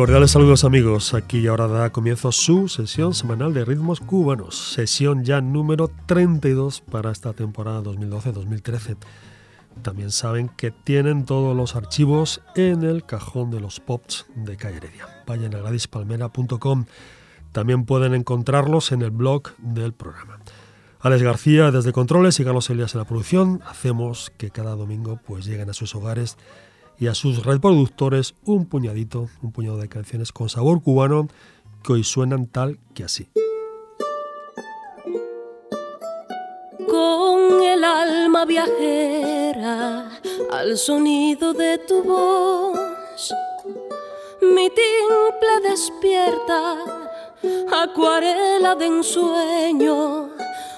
Cordiales saludos amigos, aquí ahora da comienzo su sesión semanal de ritmos cubanos, sesión ya número 32 para esta temporada 2012-2013. También saben que tienen todos los archivos en el cajón de los pops de Calle Heredia. Vayan a gradispalmera.com. También pueden encontrarlos en el blog del programa. Alex García desde Controles y Carlos Elías en la producción. Hacemos que cada domingo pues lleguen a sus hogares y a sus reproductores un puñadito, un puñado de canciones con sabor cubano que hoy suenan tal que así. Con el alma viajera al sonido de tu voz, mi timple despierta, acuarela de ensueño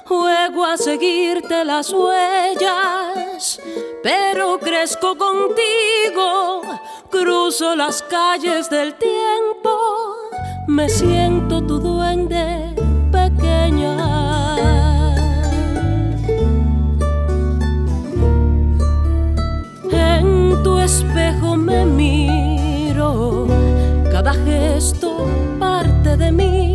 juego a seguirte las huellas, pero crezco contigo, cruzo las calles del tiempo, me siento tu duende pequeña. En tu espejo me miro, cada gesto parte de mí,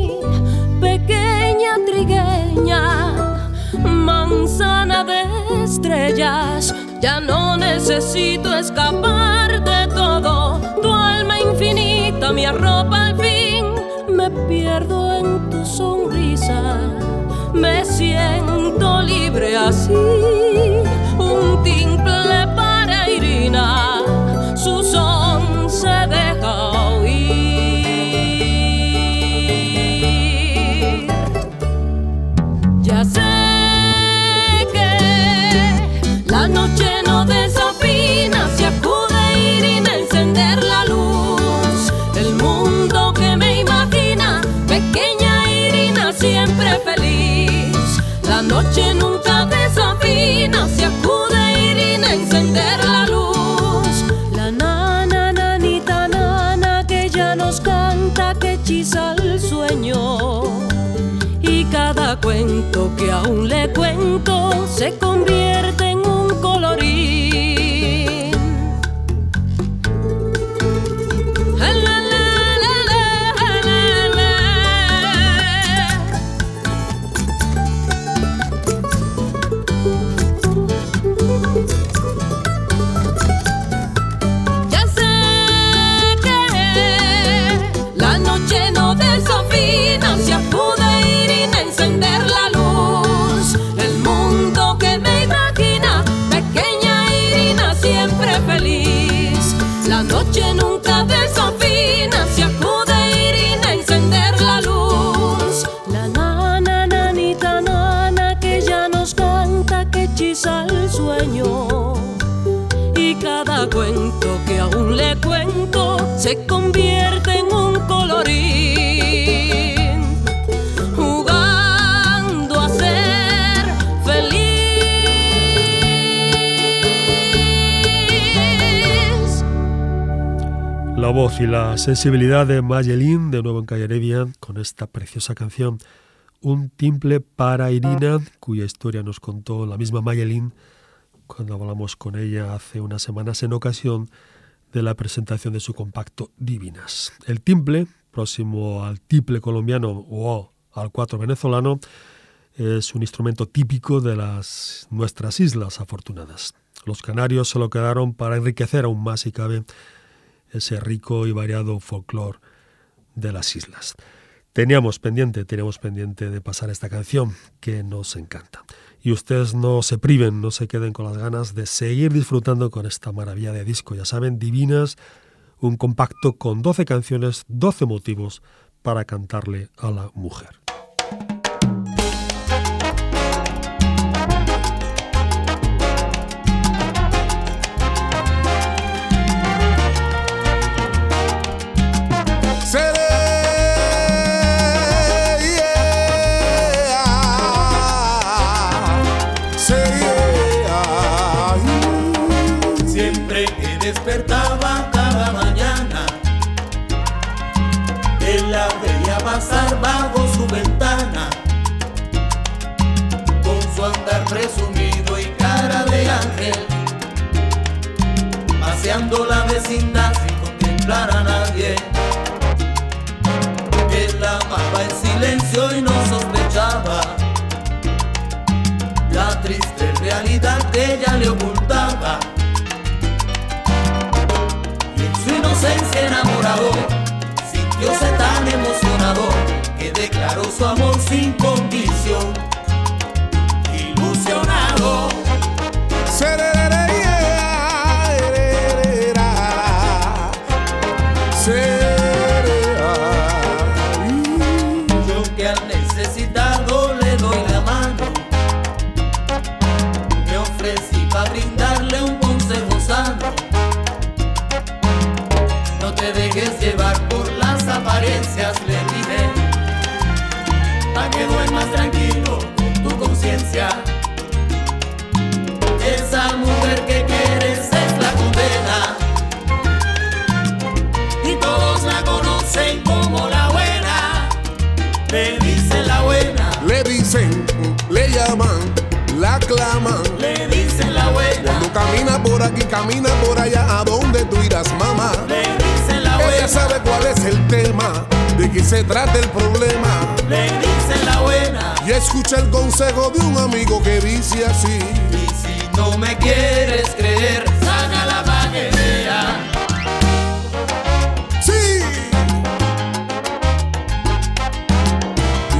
Ya no necesito escapar de todo. Tu alma infinita me arropa al fin. Me pierdo en tu sonrisa. Me siento libre así. Noche nunca desafina, se acude Irina a encender la luz. La nana, nanita, nana que ya nos canta, que hechiza el sueño. Y cada cuento que aún le cuento se convierte se convierte en un colorín, jugando a ser feliz. La voz y la sensibilidad de Mayelin, de nuevo en Calle con esta preciosa canción, Un timple para Irina, cuya historia nos contó la misma Mayelin cuando hablamos con ella hace unas semanas en ocasión de la presentación de su compacto Divinas. El timple, próximo al tiple colombiano o al cuatro venezolano, es un instrumento típico de las nuestras islas afortunadas. Los canarios se lo quedaron para enriquecer aún más, si cabe, ese rico y variado folclore de las islas. Teníamos pendiente, teníamos pendiente de pasar esta canción que nos encanta. Y ustedes no se priven, no se queden con las ganas de seguir disfrutando con esta maravilla de disco. Ya saben, Divinas, un compacto con 12 canciones, 12 motivos para cantarle a la mujer. triste realidad que ella le ocultaba. Y en su inocencia enamorado, sintióse tan emocionado que declaró su amor sin condición. Ilusionado. aquí, camina por allá, a donde tú irás, mamá. Le dice la abuela. Ella sabe cuál es el tema, de qué se trata el problema. Le dice la buena. Y escucha el consejo de un amigo que dice así. Y si no me quieres creer, saca la vea Sí.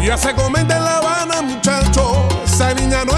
Ya se comenta en La Habana, muchacho, esa niña no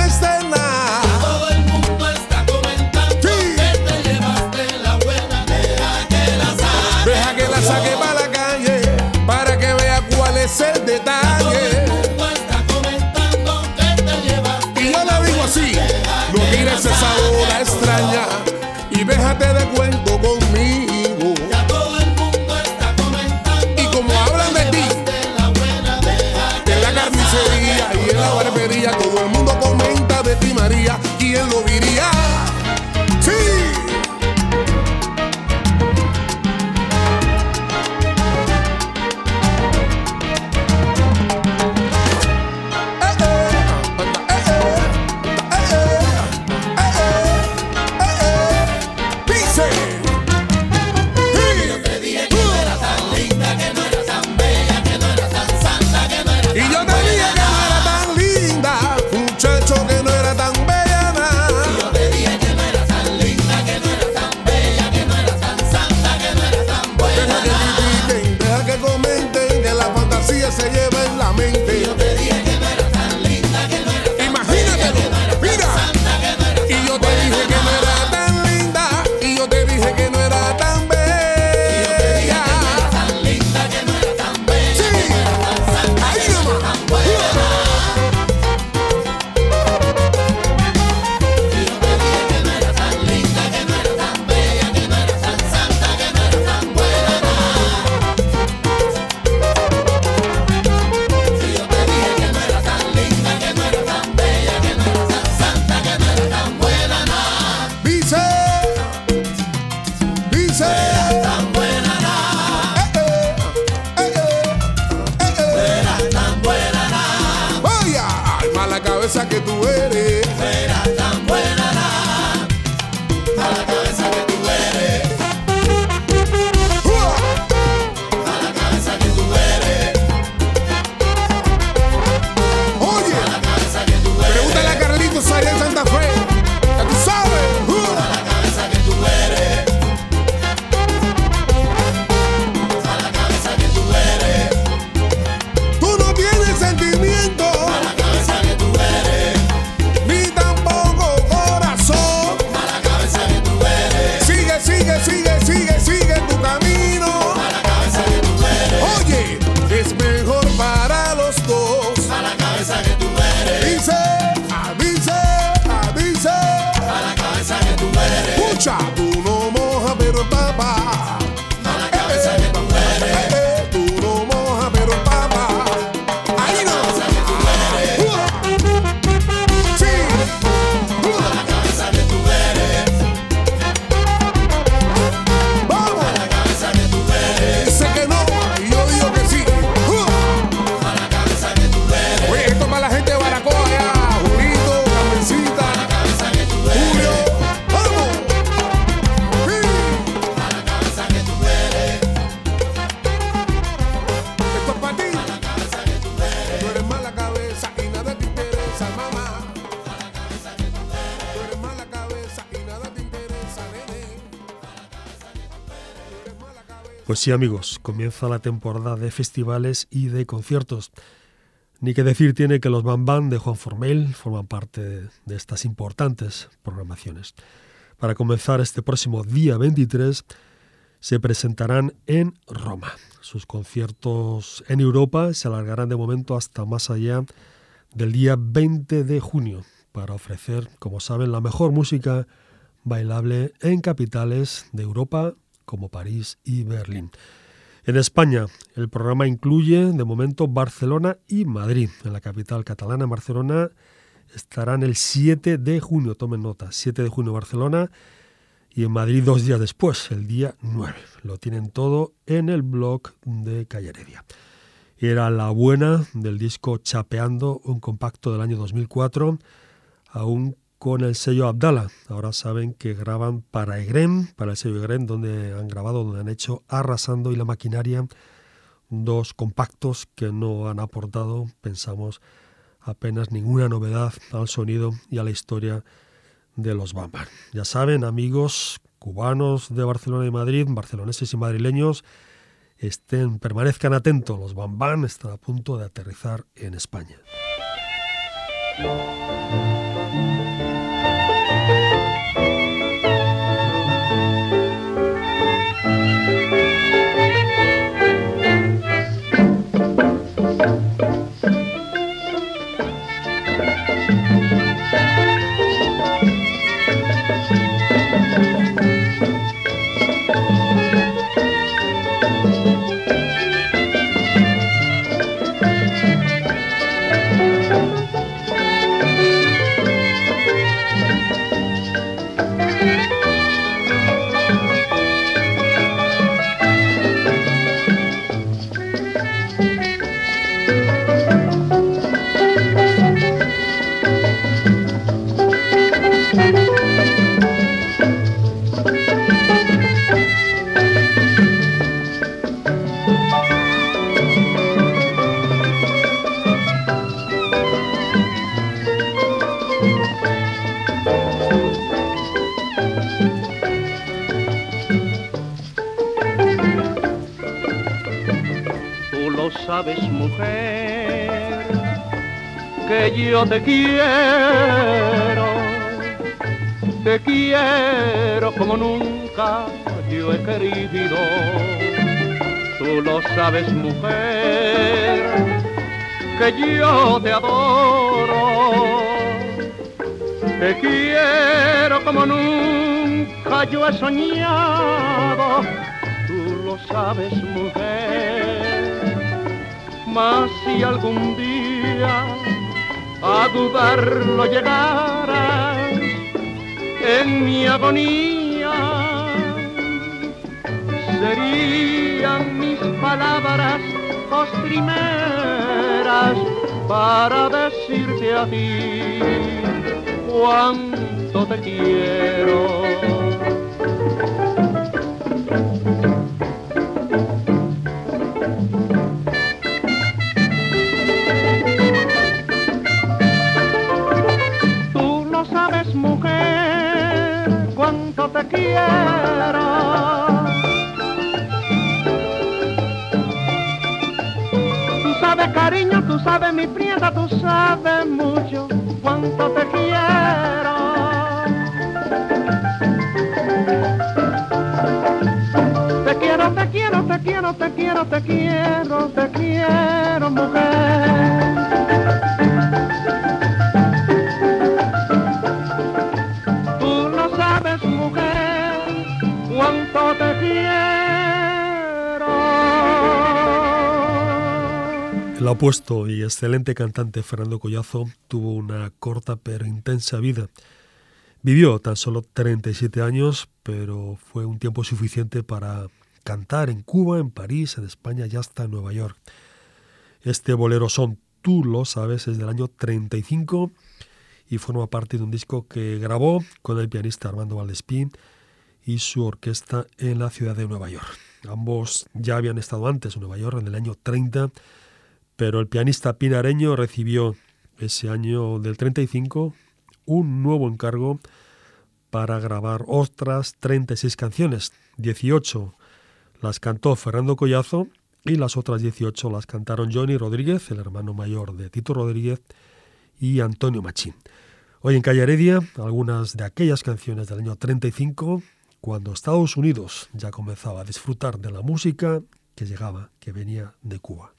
Pues sí amigos, comienza la temporada de festivales y de conciertos. Ni que decir tiene que los Bam de Juan Formel forman parte de estas importantes programaciones. Para comenzar este próximo día 23 se presentarán en Roma. Sus conciertos en Europa se alargarán de momento hasta más allá del día 20 de junio para ofrecer, como saben, la mejor música bailable en capitales de Europa como París y Berlín. En España, el programa incluye de momento Barcelona y Madrid. En la capital catalana, Barcelona, estarán el 7 de junio, tomen nota, 7 de junio Barcelona y en Madrid dos días después, el día 9. Lo tienen todo en el blog de Calle Heredia. Era la buena del disco Chapeando, un compacto del año 2004, aún con el sello Abdala. Ahora saben que graban para Egrem, para el sello Egrem, donde han grabado, donde han hecho Arrasando y la Maquinaria, dos compactos que no han aportado, pensamos, apenas ninguna novedad al sonido y a la historia de los Bambam. Ya saben, amigos cubanos de Barcelona y Madrid, barceloneses y madrileños, estén, permanezcan atentos, los Bambam están a punto de aterrizar en España. Yo te quiero, te quiero como nunca yo he querido. Tú lo sabes, mujer, que yo te adoro. Te quiero como nunca yo he soñado. Tú lo sabes, mujer. Mas si algún día a dudarlo llegarás en mi agonía. Serían mis palabras postrimeras para decirte a ti cuánto te quiero. Sabes mi prieta, tú sabes mucho cuánto te quiero. Te quiero, te quiero, te quiero, te quiero, te quiero, te quiero, mujer. Apuesto y excelente cantante Fernando Collazo tuvo una corta pero intensa vida. Vivió tan solo 37 años, pero fue un tiempo suficiente para cantar en Cuba, en París, en España y hasta en Nueva York. Este bolero son, tú lo sabes, es del año 35 y forma parte de un disco que grabó con el pianista Armando Valdespín y su orquesta en la ciudad de Nueva York. Ambos ya habían estado antes en Nueva York en el año 30 pero el pianista pinareño recibió ese año del 35 un nuevo encargo para grabar otras 36 canciones, 18 Las cantó Fernando Collazo y las otras 18 las cantaron Johnny Rodríguez, el hermano mayor de Tito Rodríguez, y Antonio Machín. Hoy en Calle Heredia, algunas de aquellas canciones del año 35, cuando Estados Unidos ya comenzaba a disfrutar de la música que llegaba, que venía de Cuba.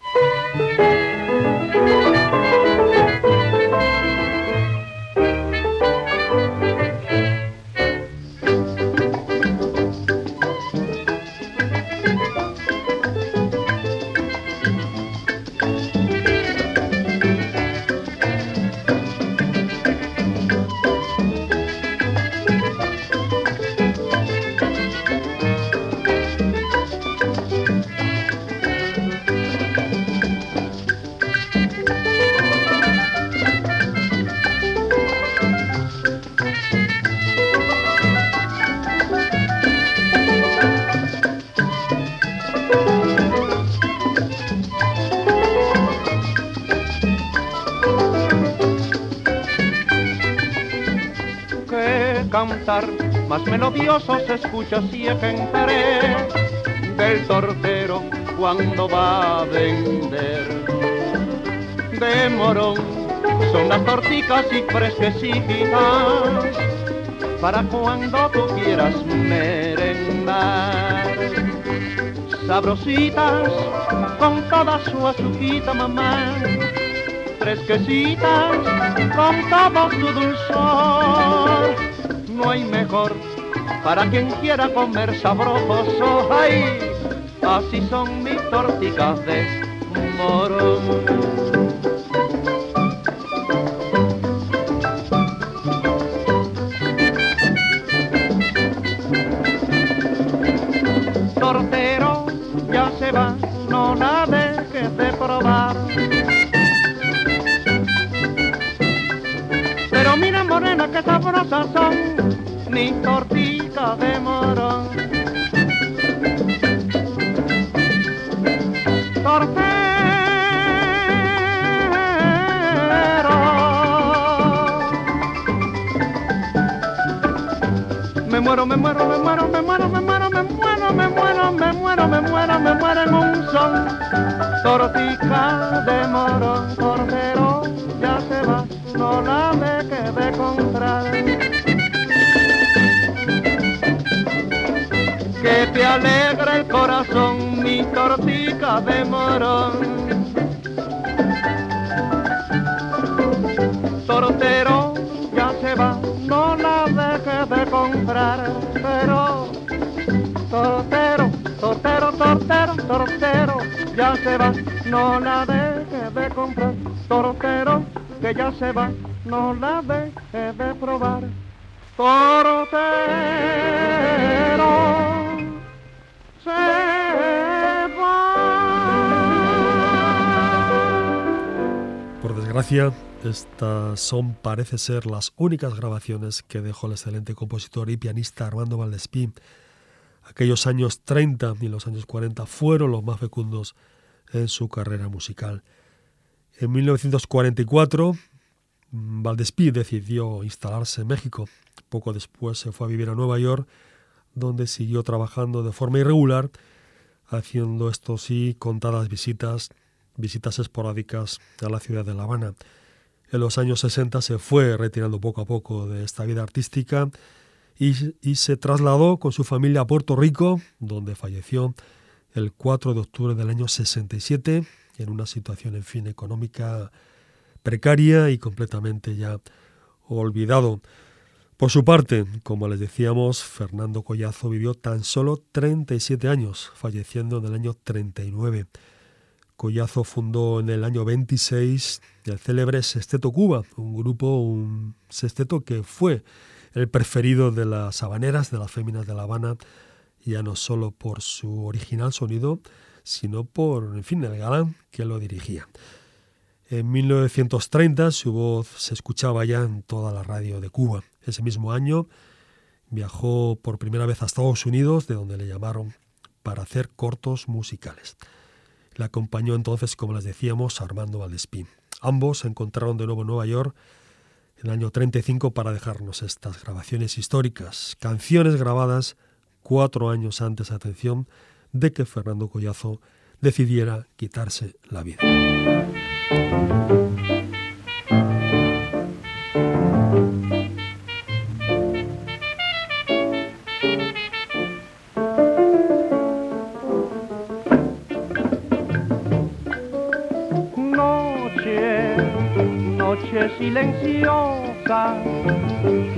Más melodioso se escucha si del tortero cuando va a vender. De morón son las torticas y fresquecitas para cuando tú quieras merendar. Sabrositas con toda su azuquita mamá, fresquecitas con todo su dulzor no hay mejor para quien quiera comer sabroso. Ay, así son mis torticas de morón. Son ni tortita de morón. Tortero, me muero, me muero, me muero, me muero, me muero, me muero, me muero, me muero, me muero, me muero en un son. Tortica de morón, tortero, va, no la deje de comprar. que te alegra el corazón mi tortica de morón. Tortero ya se va, no la dejes de comprar, pero tortero, tortero, tortero, tortero, ya se va, no la dejes de comprar, tortero que ya se va, no la dejes de probar. Tortero por desgracia, estas son, parece ser, las únicas grabaciones que dejó el excelente compositor y pianista Armando Valdespí. Aquellos años 30 y los años 40 fueron los más fecundos en su carrera musical. En 1944, Valdespí decidió instalarse en México. Poco después se fue a vivir a Nueva York donde siguió trabajando de forma irregular, haciendo esto sí contadas visitas, visitas esporádicas a la ciudad de La Habana. En los años 60 se fue retirando poco a poco de esta vida artística y, y se trasladó con su familia a Puerto Rico, donde falleció el 4 de octubre del año 67 en una situación, en fin, económica precaria y completamente ya olvidado. Por su parte, como les decíamos, Fernando Collazo vivió tan solo 37 años, falleciendo en el año 39. Collazo fundó en el año 26 el célebre Sesteto Cuba, un grupo, un sexteto que fue el preferido de las habaneras, de las féminas de La Habana, ya no solo por su original sonido, sino por, en fin, el galán que lo dirigía. En 1930 su voz se escuchaba ya en toda la radio de Cuba. Ese mismo año viajó por primera vez a Estados Unidos, de donde le llamaron para hacer cortos musicales. Le acompañó entonces, como les decíamos, Armando Valdespín. Ambos se encontraron de nuevo en Nueva York en el año 35 para dejarnos estas grabaciones históricas, canciones grabadas cuatro años antes, atención, de que Fernando Collazo decidiera quitarse la vida. Noche, noche silenciosa,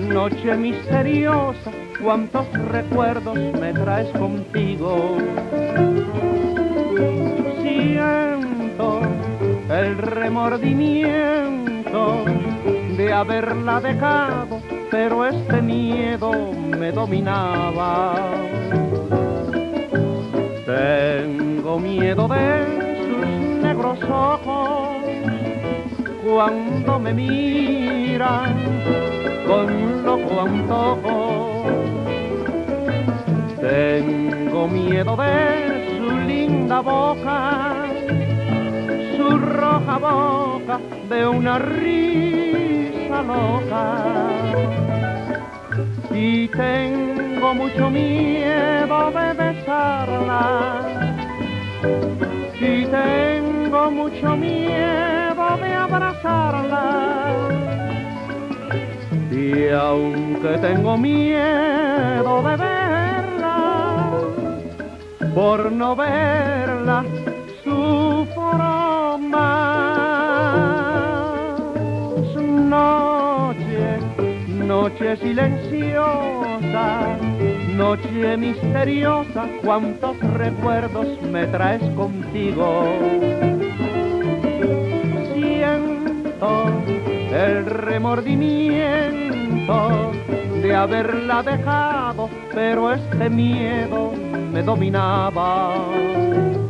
noche misteriosa, cuántos recuerdos me traes contigo. Siento el remordimiento de haberla dejado, pero este miedo me dominaba. Tengo miedo de sus negros ojos cuando me miran con loco antojo. Tengo miedo de su linda boca, su roja boca de una risa loca. Y tengo mucho miedo de besarla. Y tengo mucho miedo de abrazarla. Y aunque tengo miedo de verla, por no verla, sufro más. Noche, noche silenciosa, noche misteriosa, cuántos recuerdos me traes contigo. Siento el remordimiento de haberla dejado, pero este miedo me dominaba.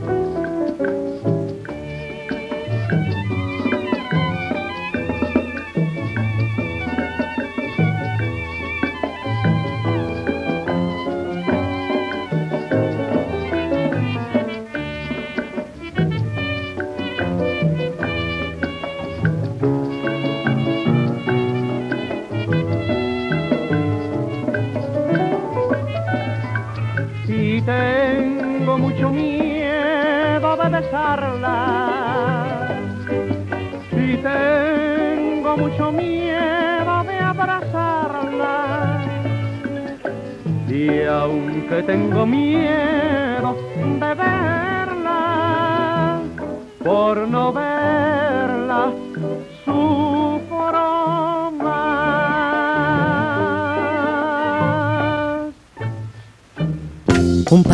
Y tengo mucho miedo de abrazarla. Y aunque tengo miedo de verla, por no verla,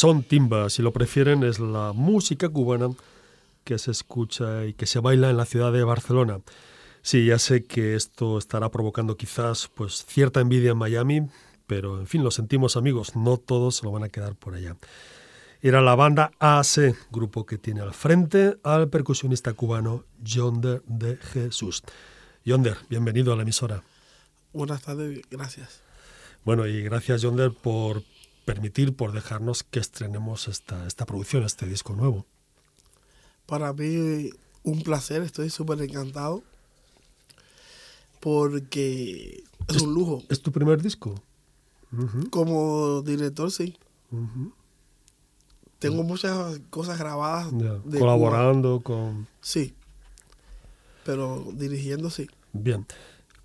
Son timba, si lo prefieren, es la música cubana que se escucha y que se baila en la ciudad de Barcelona. Sí, ya sé que esto estará provocando quizás pues cierta envidia en Miami, pero en fin, lo sentimos amigos, no todos se lo van a quedar por allá. Era la banda AC, grupo que tiene al frente al percusionista cubano Yonder de Jesús. Yonder, bienvenido a la emisora. Buenas tardes, gracias. Bueno, y gracias Yonder por permitir, por dejarnos que estrenemos esta, esta producción, este disco nuevo. Para mí un placer, estoy súper encantado porque es un lujo. ¿Es tu primer disco? Como director, sí. Tengo muchas cosas grabadas. Ya, de Cuba. Colaborando con... Sí. Pero dirigiendo, sí. Bien.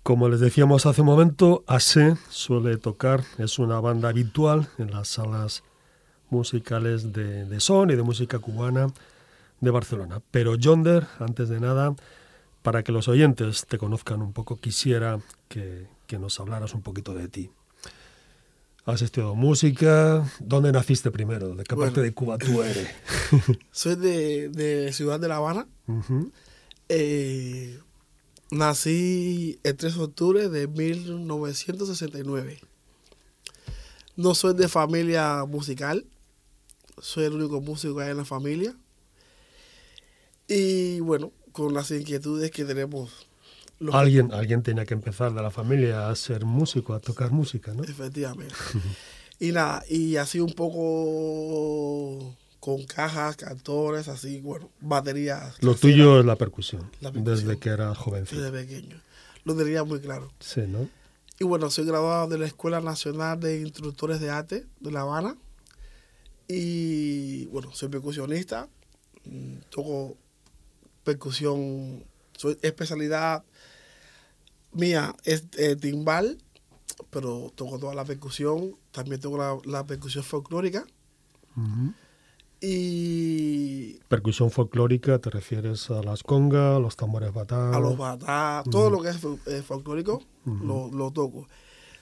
Como les decíamos hace un momento, ASE suele tocar, es una banda habitual en las salas musicales de, de son y de música cubana de Barcelona. Pero Yonder, antes de nada, para que los oyentes te conozcan un poco, quisiera que, que nos hablaras un poquito de ti. ¿Has estudiado música? ¿Dónde naciste primero? ¿De qué Bueno. parte de Cuba tú eres? Soy de, de Ciudad de La Habana. Eh, nací el 3 de octubre de 1969. No soy de familia musical. Soy el único músico que hay en la familia. Y bueno, con las inquietudes que tenemos los Alguien, alguien tenía que empezar de la familia a ser músico, a tocar música, ¿no? Efectivamente. y nada, y así un poco con cajas, cantores, así, bueno, baterías. Lo tuyo es la percusión, La percusión. desde que eras jovencito. Desde pequeño. Lo tenía muy claro. Sí, ¿no? Y bueno, soy graduado de la Escuela Nacional de Instructores de Arte de La Habana. Y bueno, soy percusionista. mm, Toco percusión. Soy especialidad mía es eh, timbal, pero toco toda la percusión. También toco la, la percusión folclórica. Ujú. Y Percusión folclórica, ¿te refieres a las congas, los tambores batá? a los batá, todo lo que es fol- folclórico lo, lo toco.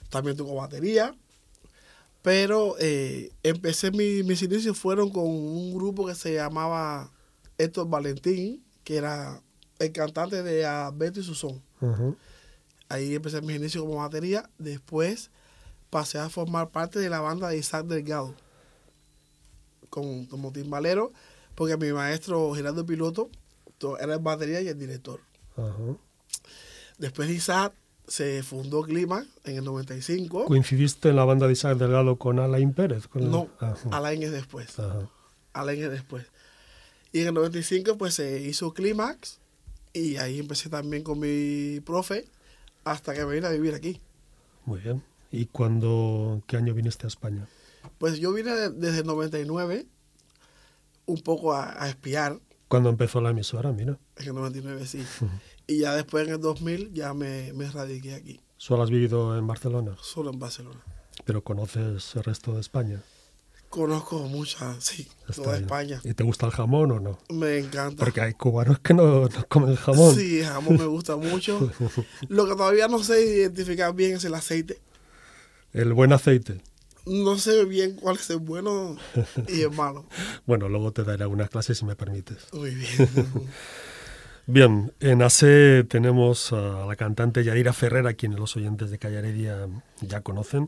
También toco batería, pero eh, empecé, mi- mis inicios fueron con un grupo que se llamaba Héctor Valentín, que era el cantante de Alberto y Susón. Ujú. Ahí empecé mis inicios como batería. Después pasé a formar parte de la banda de Isaac Delgado con, como timbalero, porque mi maestro Gerardo Piloto to- era el batería y el director. Ajá. Después de Isaac se fundó Clima en el 95. ¿Coincidiste en la banda de Isaac Delgado con Alain Pérez? Con el- No, Ajá. Alain es después. Ajá. Alain es después. Y en el 95 pues se hizo Clímax y ahí empecé también con mi profe hasta que me vine a vivir aquí. Muy bien. ¿Y cuándo, qué año viniste a España? Pues yo vine de- desde el 99 un poco a, a espiar, ¿Cuándo empezó la emisora? Mira, en el 99 sí. Y ya después en el 2000 ya me, me radiqué aquí, solo has vivido en Barcelona, solo en Barcelona. pero conoces el resto de España. Conozco mucha, sí, Está toda bien. España. ¿Y te gusta el jamón o no? Me encanta. Porque hay cubanos que no, no comen jamón. Sí, el jamón me gusta mucho. Lo que todavía no sé identificar bien es el aceite. El buen aceite. No sé bien cuál es el bueno y el malo. Bueno, luego te daré algunas clases si me permites. Muy bien. Bien, en ASE tenemos a la cantante Yadira Ferrer, a quien los oyentes de Calle Heredia ya conocen.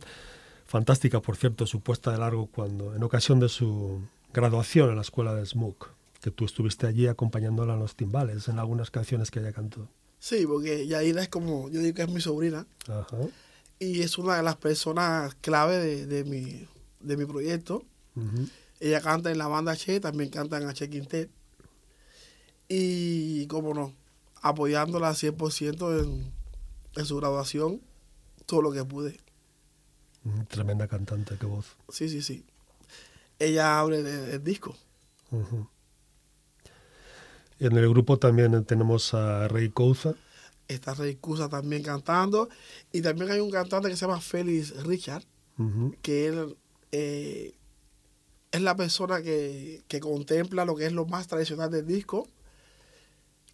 Fantástica, por cierto, su puesta de largo cuando, en ocasión de su graduación en la escuela de Smook, que tú estuviste allí acompañándola en los timbales, en algunas canciones que ella cantó. Sí, porque Yaira es como, yo digo que es mi sobrina Ajá. Y es una de las personas clave de, de mi, de mi proyecto. Ella canta en la banda Che, también canta en H Quintet. Y, como no, apoyándola 100% en, en su graduación, todo lo que pude. Tremenda cantante, qué voz. Sí, sí, sí. Ella abre el, el disco. Ujú. En el grupo también tenemos a Rey Couza. Está Rey Cusa también cantando. Y también hay un cantante que se llama Félix Richard, que él eh, es la persona que, que contempla lo que es lo más tradicional del disco,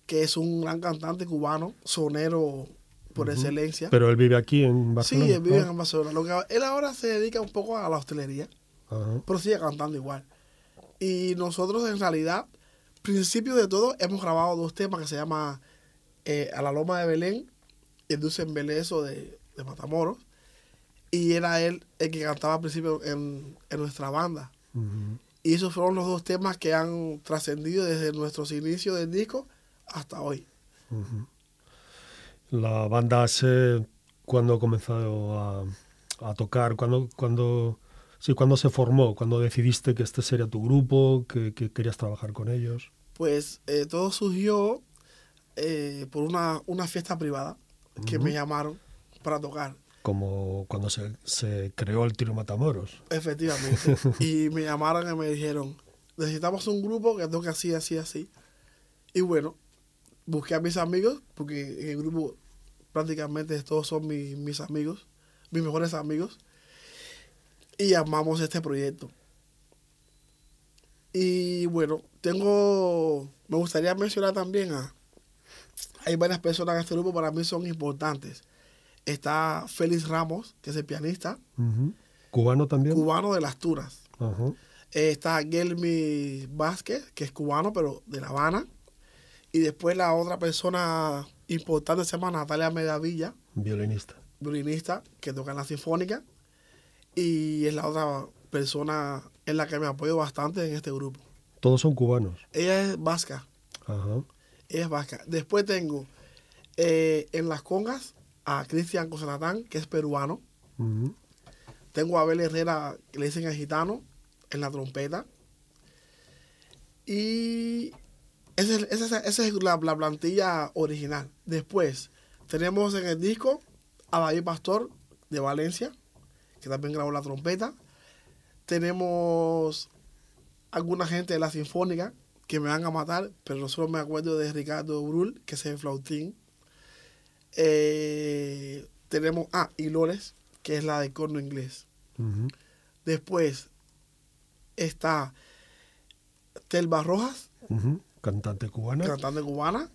que es un gran cantante cubano, sonero por excelencia. Pero él vive aquí en Barcelona. sí, él vive ¿no? en Barcelona. Lo que, él ahora se dedica un poco a la hostelería, pero sigue cantando igual. Y nosotros en realidad, principio de todo, hemos grabado dos temas que se llama eh, A la Loma de Belén y El Dulce Embeleso de, de Matamoros. Y era él el que cantaba al principio en, en nuestra banda. Ujú. Y esos fueron los dos temas que han trascendido desde nuestros inicios del disco hasta hoy. La banda se cuando comenzó a, a tocar, cuando, cuando, sí, cuando se formó, cuando decidiste que este sería tu grupo, que, que querías trabajar con ellos. Pues eh, todo surgió eh, por una, una fiesta privada que me llamaron para tocar. Como cuando se, se creó el Tiro Matamoros. Efectivamente. y me llamaron y me dijeron, necesitamos un grupo que toque así, así, así. Y bueno, busqué a mis amigos, porque en el grupo prácticamente todos son mi- mis amigos, mis mejores amigos. Y llamamos este proyecto. Y bueno, tengo, me gustaría mencionar también a, hay varias personas en este grupo para mí son importantes. Está Félix Ramos, que es el pianista. ¿Cubano también? cubano de las Turas. Eh, Está Gelmi Vázquez, que es cubano, pero de La Habana. Y después la otra persona importante se llama Natalia Medavilla, Violinista. violinista, que toca en la Sinfónica. Y es la otra persona en la que me apoyo bastante en este grupo. Todos son cubanos. Ella es vasca. Ajá. Es vasca. Después tengo eh, en las congas a Cristian Cosanatán, que es peruano. Tengo a Abel Herrera, que le dicen el gitano, en la trompeta. Y esa es, esa es- esa es la, la plantilla original. Después tenemos en el disco a David Pastor de Valencia, que también grabó la trompeta. Tenemos alguna gente de la Sinfónica que me van a matar, pero no solo me acuerdo de Ricardo Brul, que es el flautín. Eh, tenemos, ah, y Lores, que es la de corno inglés. Después está Telva Rojas. Cantante cubana. cantante cubana,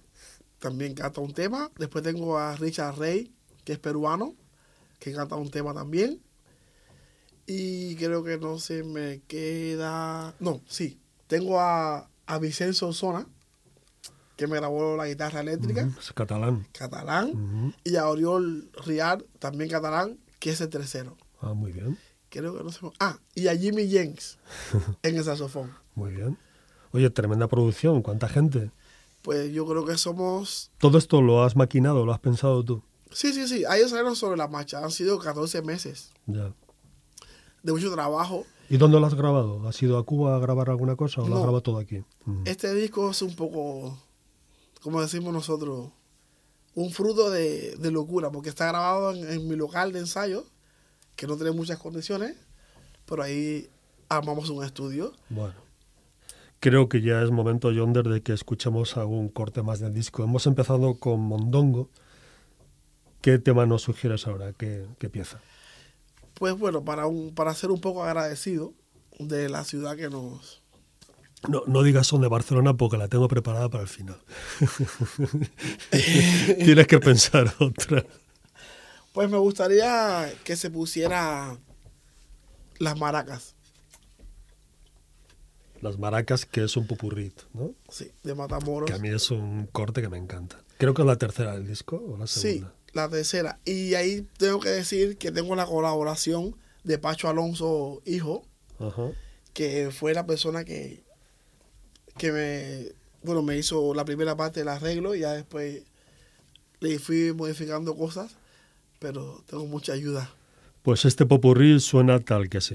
también canta un tema. Después tengo a Richard Rey, que es peruano, que canta un tema también. Y creo que no se me queda. No, sí. Tengo a, a Vicenzo Zona, que me grabó la guitarra eléctrica, Es catalán. catalán, y a Oriol Riar, también catalán, que es el tercero. Ah, muy bien, Creo que no sé. Ah, y a Jimmy Jenks en el saxofón. muy bien. Oye, tremenda producción, ¿cuánta gente? Pues yo creo que somos. ¿Todo esto lo has maquinado, lo has pensado tú? Sí, sí, sí. Ellos salieron sobre la marcha. Han sido 14 meses Ya. de mucho trabajo. ¿Y dónde lo has grabado? ¿Has ido a Cuba a grabar alguna cosa o lo has grabado todo aquí? Mm. Este disco es un poco, como decimos nosotros, un fruto de, de locura, porque está grabado en, en mi local de ensayo, que no tiene muchas condiciones, pero ahí armamos un estudio. Bueno, creo que ya es momento, Yonder, de que escuchemos algún corte más del disco. Hemos empezado con Mondongo. ¿Qué tema nos sugieres ahora? ¿Qué, qué pieza? Pues bueno, para, un, para ser un poco agradecido de la ciudad que nos... No, no digas son de Barcelona porque la tengo preparada para el final. Tienes que pensar otra. Pues me gustaría que se pusiera las maracas, Las maracas, que es un pupurrit, ¿no? sí, de Matamoros. Que a mí es un corte que me encanta. Creo que es la tercera del disco o la Sí, segunda. La tercera. Y ahí tengo que decir que tengo la colaboración de Pacho Alonso, hijo, Ajá. que fue la persona que, que me, bueno, me hizo la primera parte del arreglo y ya después le fui modificando cosas, pero tengo mucha ayuda. Pues este popurrí suena tal que sí.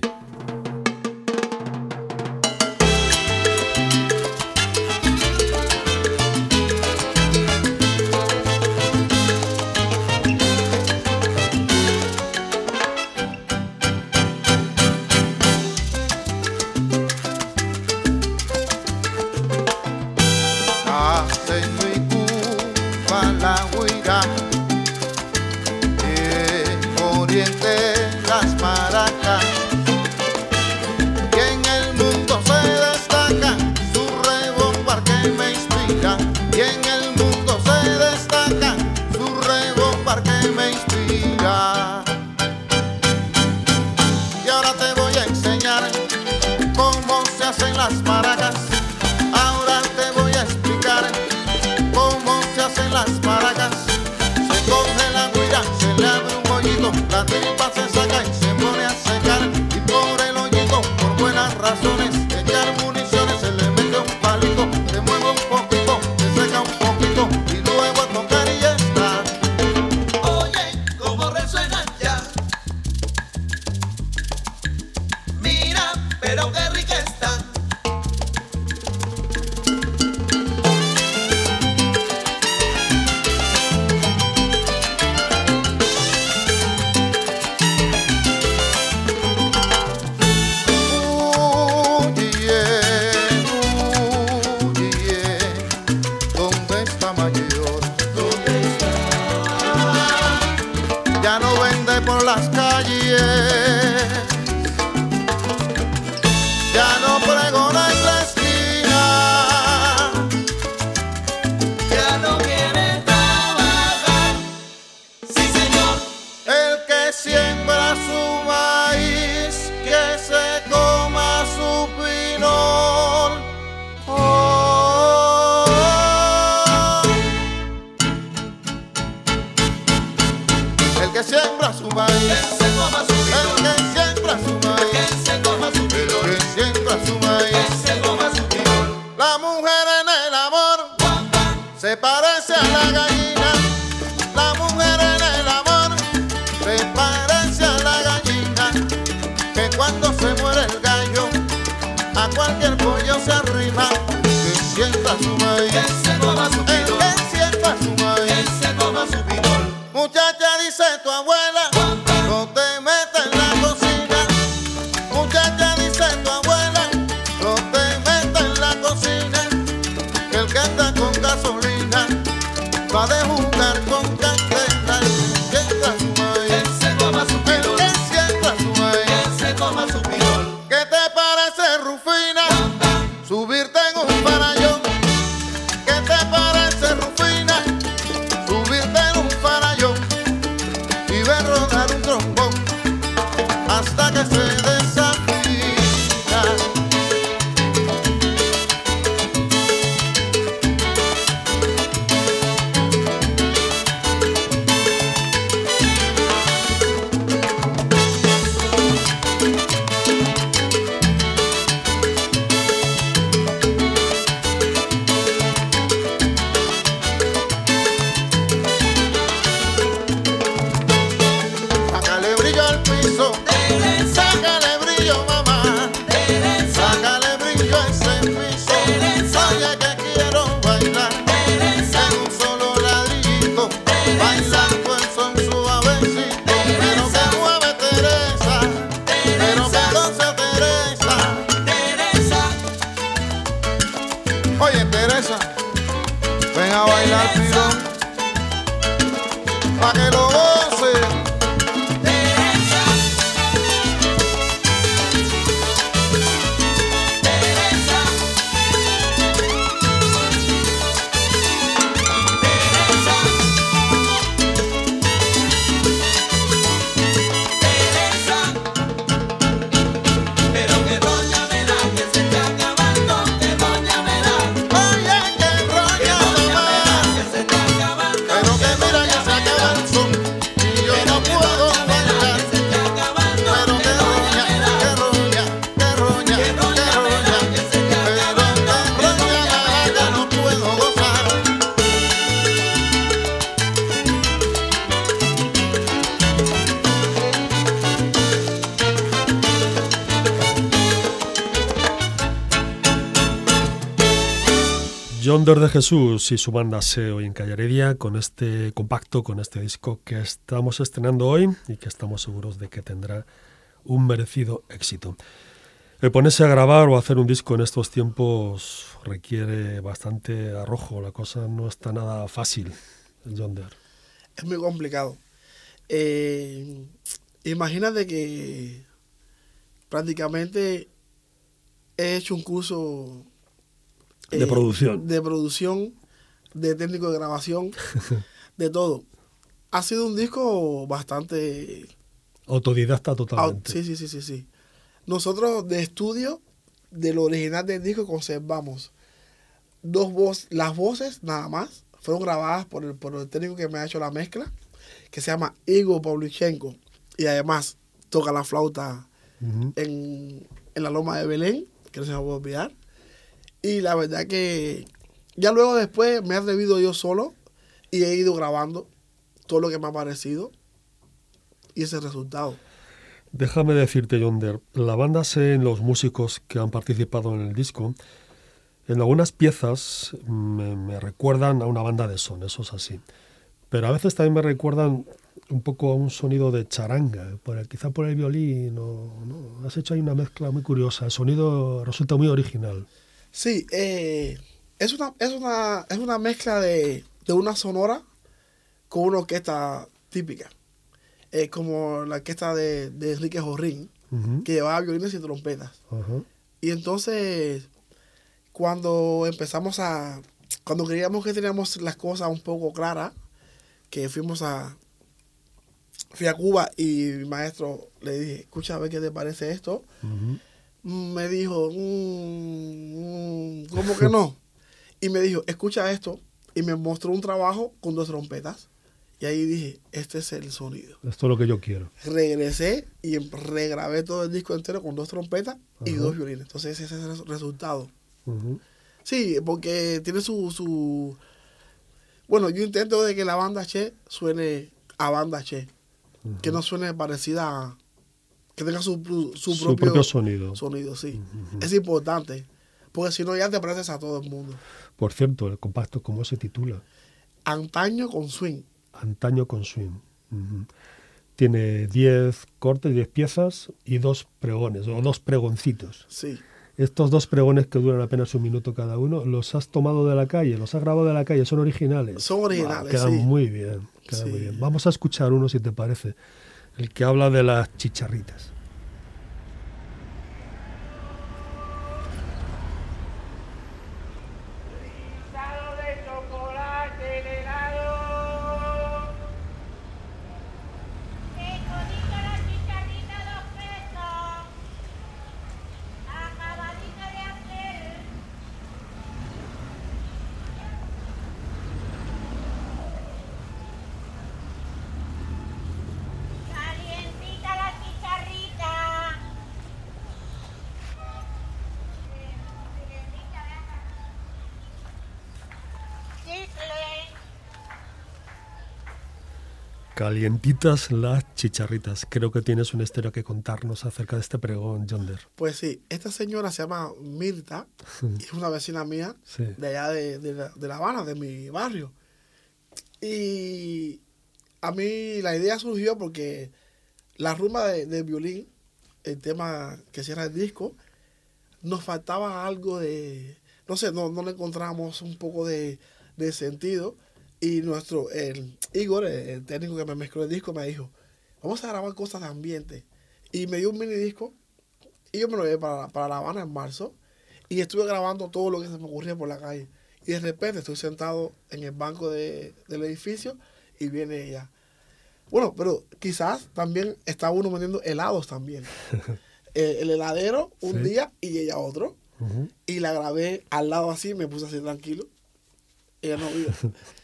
Yonder de Jesús y su banda SEO en Calle Heredia con este compacto, con este disco que estamos estrenando hoy y que estamos seguros de que tendrá un merecido éxito. El ponerse a grabar o hacer un disco en estos tiempos requiere bastante arrojo, la cosa no está nada fácil, Yonder. Es muy complicado. Eh, imagínate que prácticamente he hecho un curso De producción. de producción, de técnico de grabación, de todo. Ha sido un disco bastante Autodidacta totalmente. sí, sí, sí, sí, sí. Nosotros de estudio, de lo original del disco, conservamos dos voces, las voces nada más, fueron grabadas por el, por el técnico que me ha hecho la mezcla, que se llama Igor Pavlichenko, y además toca la flauta en, en la loma de Belén, que no se me puede olvidar. Y la verdad que ya luego después me he atrevido yo solo y he ido grabando todo lo que me ha parecido y ese resultado. Déjame decirte, Yonder, la banda sé en los músicos que han participado en el disco, en algunas piezas me, me recuerdan a una banda de son, eso es así. Pero a veces también me recuerdan un poco a un sonido de charanga, por el- quizá por el violín, o, ¿no? has hecho ahí una mezcla muy curiosa, el sonido resulta muy original. Sí, eh, es, una, es, una, es una mezcla de, de una sonora con una orquesta típica. Eh, como la orquesta de, de Enrique Jorrín, que llevaba violines y trompetas. Y entonces, cuando empezamos a. Cuando creíamos que teníamos las cosas un poco claras, que fuimos a. Fui a Cuba y mi maestro le dije, escucha a ver qué te parece esto. Me dijo, "Mm, mm, ¿cómo que no? Y me dijo, escucha esto. Y me mostró un trabajo con dos trompetas. Y ahí dije, este es el sonido. Esto es lo que yo quiero. Regresé y regrabé todo el disco entero con dos trompetas y dos violines. Entonces ese es el res- resultado. Sí, porque tiene su, su... Bueno, yo intento de que la banda Che suene a banda Che. Que no suene parecida a... Que tenga su, su, su Su propio, propio sonido. sonido, sí. Es importante. Porque si no ya te pareces a todo el mundo. Por cierto, el compacto, ¿cómo se titula? Antaño con swing. Antaño con swing. Tiene 10 cortes, 10 piezas y dos pregones, o dos pregoncitos. Sí. Estos dos pregones que duran apenas un minuto cada uno, ¿los has tomado de la calle? ¿Los has grabado de la calle? ¿Son originales? Son originales, quedan sí. muy bien, quedan muy bien. Vamos a escuchar uno, si te parece. El que habla de las chicharritas. Calientitas las chicharritas. Creo que tienes una historia que contarnos acerca de este pregón, Yonder. Pues sí, esta señora se llama Mirta y es una vecina mía Sí. de allá de, de La Habana, de mi barrio. Y a mí la idea surgió porque la rumba de, de violín, el tema que cierra el disco, nos faltaba algo de, no sé, no, no le encontramos un poco de, de sentido. Y nuestro, el Igor, el, técnico que me mezcló el disco, me dijo, vamos a grabar cosas de ambiente. Y me dio un mini disco y yo me lo llevé para, para La Habana en marzo y estuve grabando todo lo que se me ocurría por la calle. Y de repente estoy sentado en el banco de- del edificio y viene ella. Bueno, pero quizás también está uno vendiendo helados también. Eh, el heladero un Sí. día y ella otro. Y la grabé al lado así, me puse así tranquilo. Ella no vio.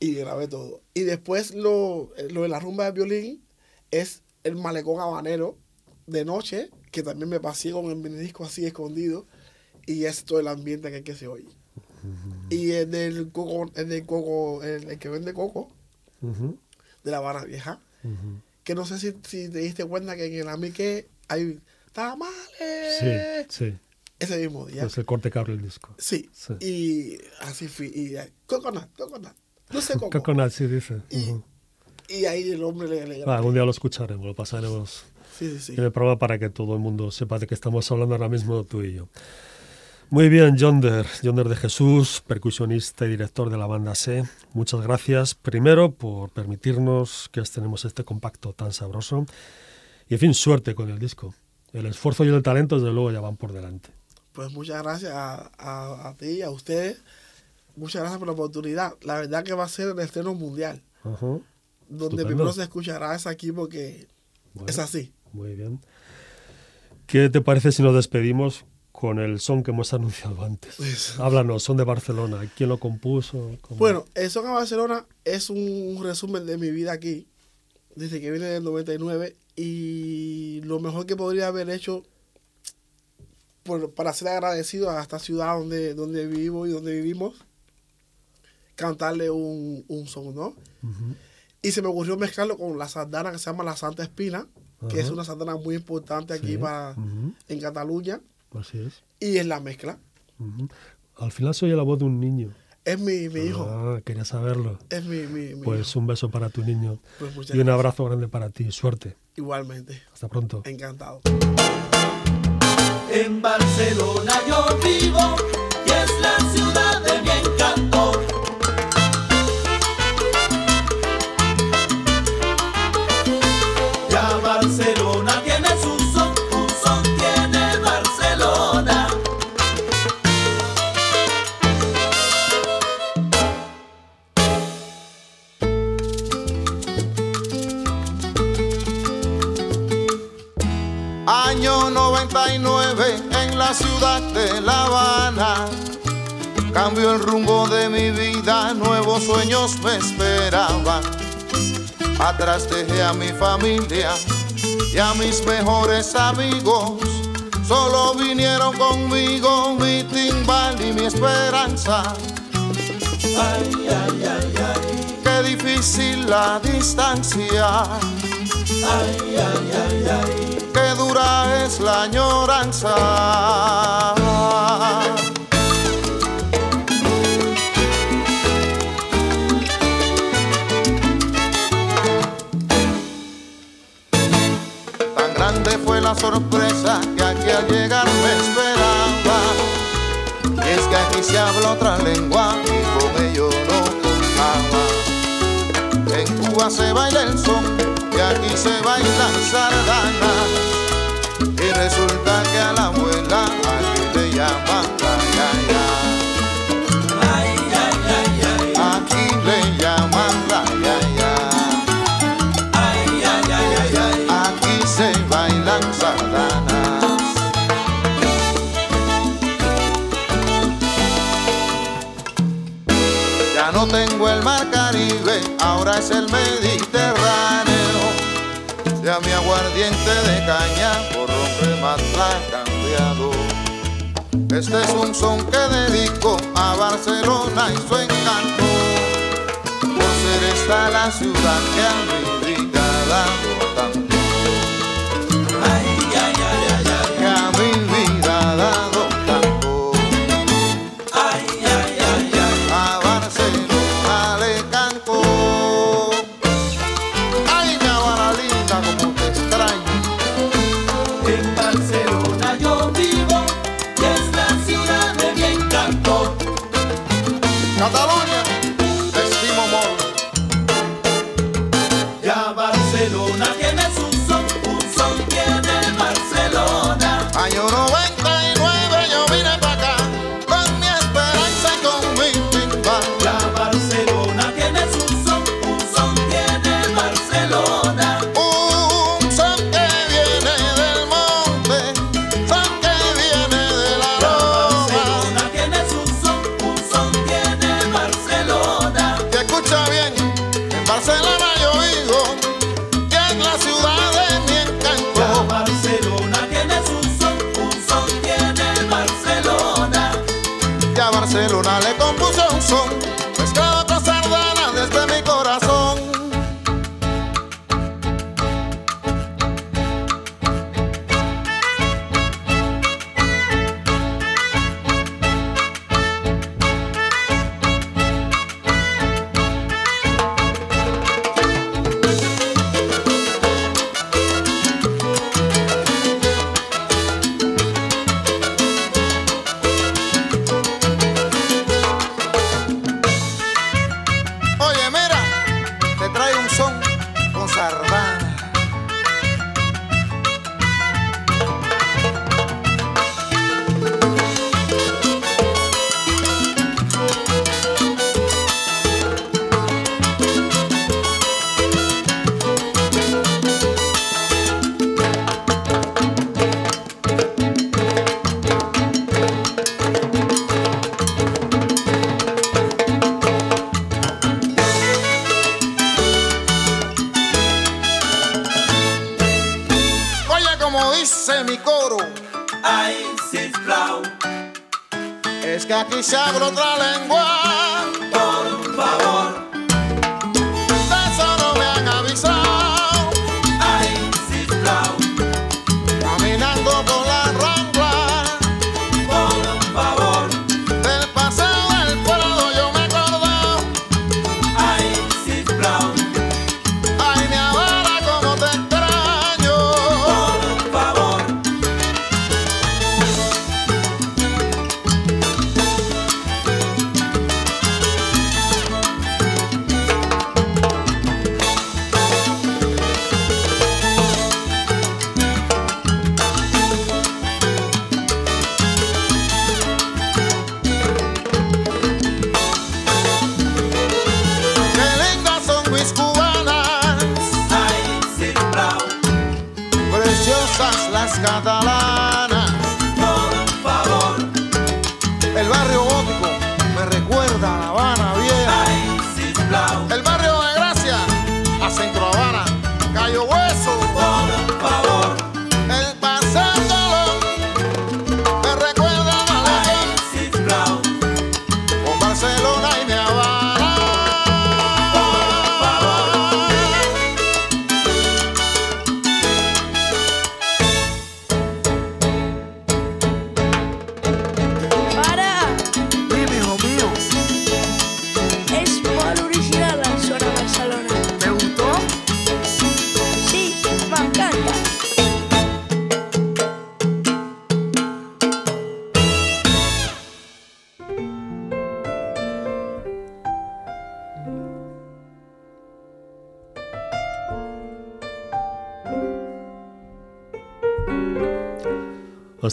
y grabé todo. Y después lo, lo de la rumba de violín es el malecón habanero de noche, que también me pasé con el minidisco así escondido. Y es todo el ambiente que, que se oye. Y el del coco, el del coco, el, el que vende coco, de la Habana Vieja, que no sé si, si te diste cuenta que en el Amique hay tamales. Sí, sí. Ese mismo día. Es el corte que abre el disco. Sí. Sí. Y así fui. Y eh, coconut, coconut. No sé cómo. Sí, dice. Ujú. Y ahí el hombre le, le Ah, algún día lo escucharemos, lo pasaremos Sí, sí, sí. en el programa para que todo el mundo sepa de qué estamos hablando ahora mismo tú y yo. Muy bien, Yonder, Yonder de Jesús, percusionista y director de la banda C. Muchas gracias, primero, por permitirnos que tenemos este compacto tan sabroso. Y, en fin, suerte con el disco. El esfuerzo y el talento, desde luego, ya van por delante. Pues muchas gracias a, a, a ti, a ustedes. Muchas gracias por la oportunidad. La verdad que va a ser el estreno mundial. Ajá. Donde Estupendo. primero se escuchará es aquí porque Bueno. es así. Muy bien. ¿Qué te parece si nos despedimos con el son que hemos anunciado antes? Pues- Háblanos, son de Barcelona. ¿Quién lo compuso? ¿Cómo? Bueno, el Son a Barcelona es un resumen de mi vida aquí, desde que vine del 99, y lo mejor que podría haber hecho por- para ser agradecido a esta ciudad donde, donde vivo y donde vivimos, cantarle un, un son, ¿no? Y se me ocurrió mezclarlo con la sardana que se llama la Santa Espina, que es una sardana muy importante aquí Sí, para, en Cataluña, Así es. y es la mezcla. Al final se oye la voz de un niño. Es mi, mi hijo, Ah, quería saberlo. es mi, mi, mi Pues hijo. un beso para tu niño Pues y un gracias. abrazo grande para ti. Suerte. Igualmente, Hasta pronto. encantado. En Barcelona yo vivo y es la ciudad la ciudad de La Habana. Cambio el rumbo de mi vida, nuevos sueños me esperaban. Atrás dejé a mi familia y a mis mejores amigos. Solo vinieron conmigo mi timbal y mi esperanza. Ay, ay, ay, ay, Qué difícil la distancia, ay, ay, ay, ay. qué dura es la añoranza. Tan grande fue la sorpresa que aquí al llegar me esperaba. Y es que aquí se habla otra lengua y con ello no contaba. En Cuba se baila el son aquí se bailan sardanas. Y resulta que a la abuela aquí le llaman la yaya. Ay, ay, ay, Aquí le llaman la yaya. ay, ay, ay, ay. Aquí se bailan sardanas. Ya no tengo el mar Caribe, ahora es el Mediterráneo. Mi aguardiente de caña por romper más la cambiado. Este es un son que dedico a Barcelona y su encanto. Por ser esta la ciudad que mí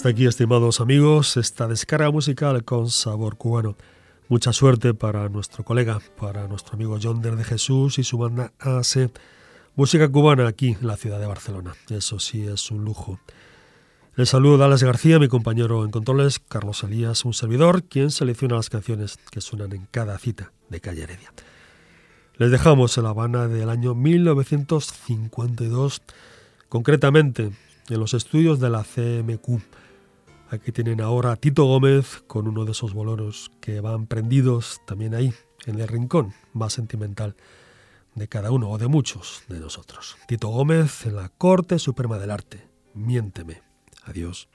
aquí, estimados amigos, esta descarga musical con sabor cubano. Mucha suerte para nuestro colega, para nuestro amigo John de Jesús y su banda AC. Música cubana aquí en la ciudad de Barcelona. Eso sí es un lujo. Les saludo a Alex García, mi compañero en controles, Carlos Elías, un servidor, quien selecciona las canciones que suenan en cada cita de Calle Heredia. Les dejamos en La Habana del año 1952, concretamente en los estudios de la CMQ. Aquí tienen ahora a Tito Gómez con uno de esos boleros que van prendidos también ahí, en el rincón más sentimental de cada uno o de muchos de nosotros. Tito Gómez en la Corte Suprema del Arte. Miénteme. Adiós.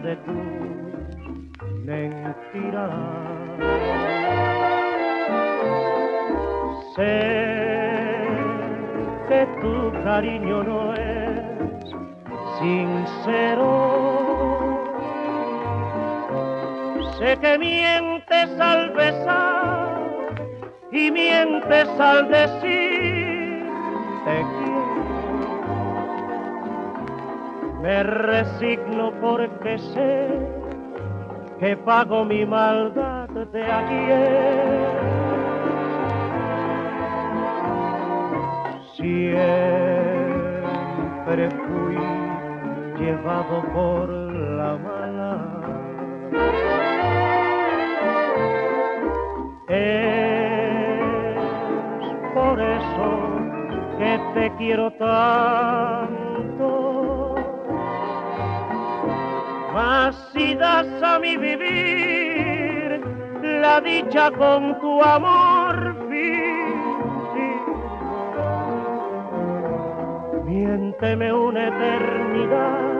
De tus mentiras. Sé que tu cariño no es sincero. Sé que mientes al besar y mientes al decir me resigno porque sé que pago mi maldad de ayer. Siempre fui llevado por la mala. Es por eso que te quiero tanto si das a mi vivir la dicha con tu amor Miénteme una eternidad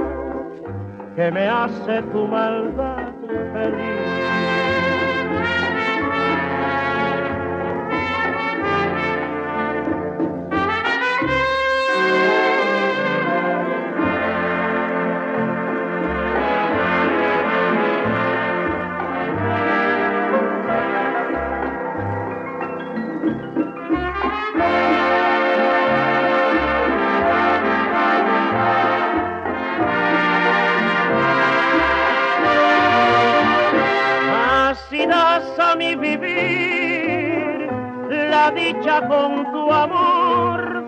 que me hace tu maldad feliz. Dicha con tu amor.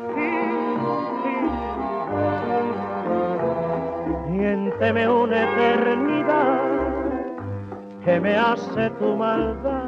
Miénteme una eternidad que me hace tu maldad